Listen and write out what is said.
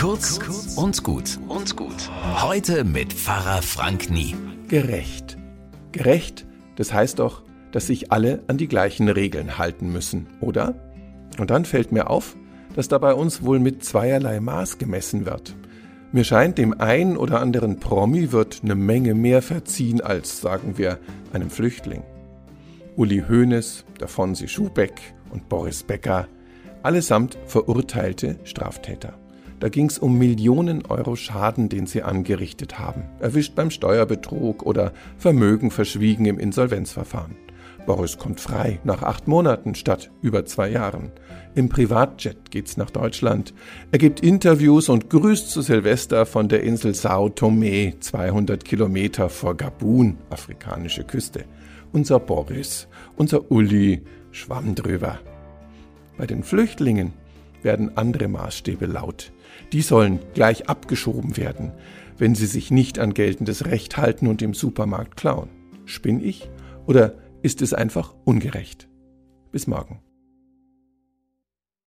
Kurz und gut und gut. Heute mit Pfarrer Frank Nie. Gerecht. Gerecht, das heißt doch, dass sich alle an die gleichen Regeln halten müssen, oder? Und dann fällt mir auf, dass da bei uns wohl mit zweierlei Maß gemessen wird. Mir scheint, dem einen oder anderen Promi wird eine Menge mehr verziehen als, sagen wir, einem Flüchtling. Uli Hoeneß, der Fonsi Schubeck und Boris Becker, allesamt verurteilte Straftäter. Da ging es um Millionen Euro Schaden, den sie angerichtet haben, erwischt beim Steuerbetrug oder Vermögen verschwiegen im Insolvenzverfahren. Boris kommt frei nach acht Monaten statt über zwei Jahren. Im Privatjet geht's nach Deutschland. Er gibt Interviews und grüßt zu Silvester von der Insel Sao Tome, 200 Kilometer vor Gabun, afrikanische Küste. Unser Boris, unser Uli, schwamm drüber. Bei den Flüchtlingen werden andere Maßstäbe laut. Die sollen gleich abgeschoben werden, wenn sie sich nicht an geltendes Recht halten und im Supermarkt klauen. Spinn ich? Oder ist es einfach ungerecht? Bis morgen.